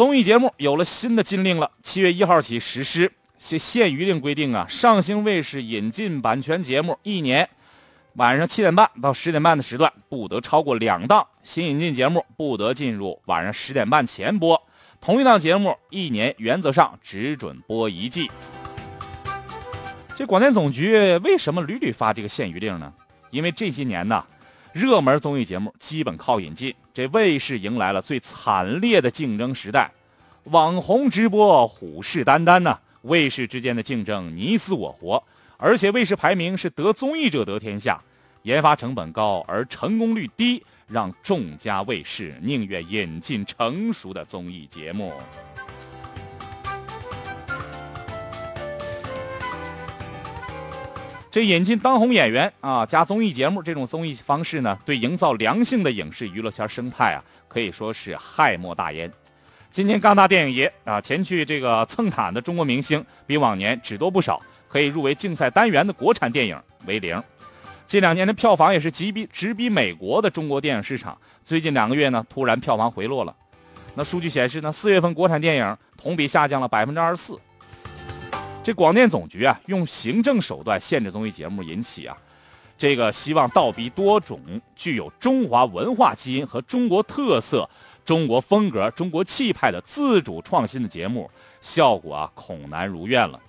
综艺节目有了新的禁令了，七月一号起实施。这限娱令规定啊，上星卫视引进版权节目一年，晚上七点半到十点半的时段不得超过两档；新引进节目不得进入晚上十点半前播。同一档节目一年原则上只准播一季。这广电总局为什么屡屡发这个限娱令呢？因为这些年呢，热门综艺节目基本靠引进，这卫视迎来了最惨烈的竞争时代，网红直播虎视眈眈呢。卫视之间的竞争你死我活，而且卫视排名是得综艺者得天下，研发成本高而成功率低，让众家卫视宁愿引进成熟的综艺节目。这引进当红演员啊，加综艺节目这种综艺方式呢，对营造良性的影视娱乐圈生态啊，可以说是害莫大焉。今年戛纳电影节啊，前去这个蹭毯的中国明星比往年只多不少，可以入围竞赛单元的国产电影为零。近两年的票房也是直逼直逼美国的中国电影市场。最近两个月呢，突然票房回落了。那数据显示呢，四月份国产电影同比下降了百分之二十四。这广电总局啊，用行政手段限制综艺节目，引起啊，这个希望倒逼多种具有中华文化基因和中国特色。中国风格、中国气派的自主创新的节目，效果啊恐难如愿了。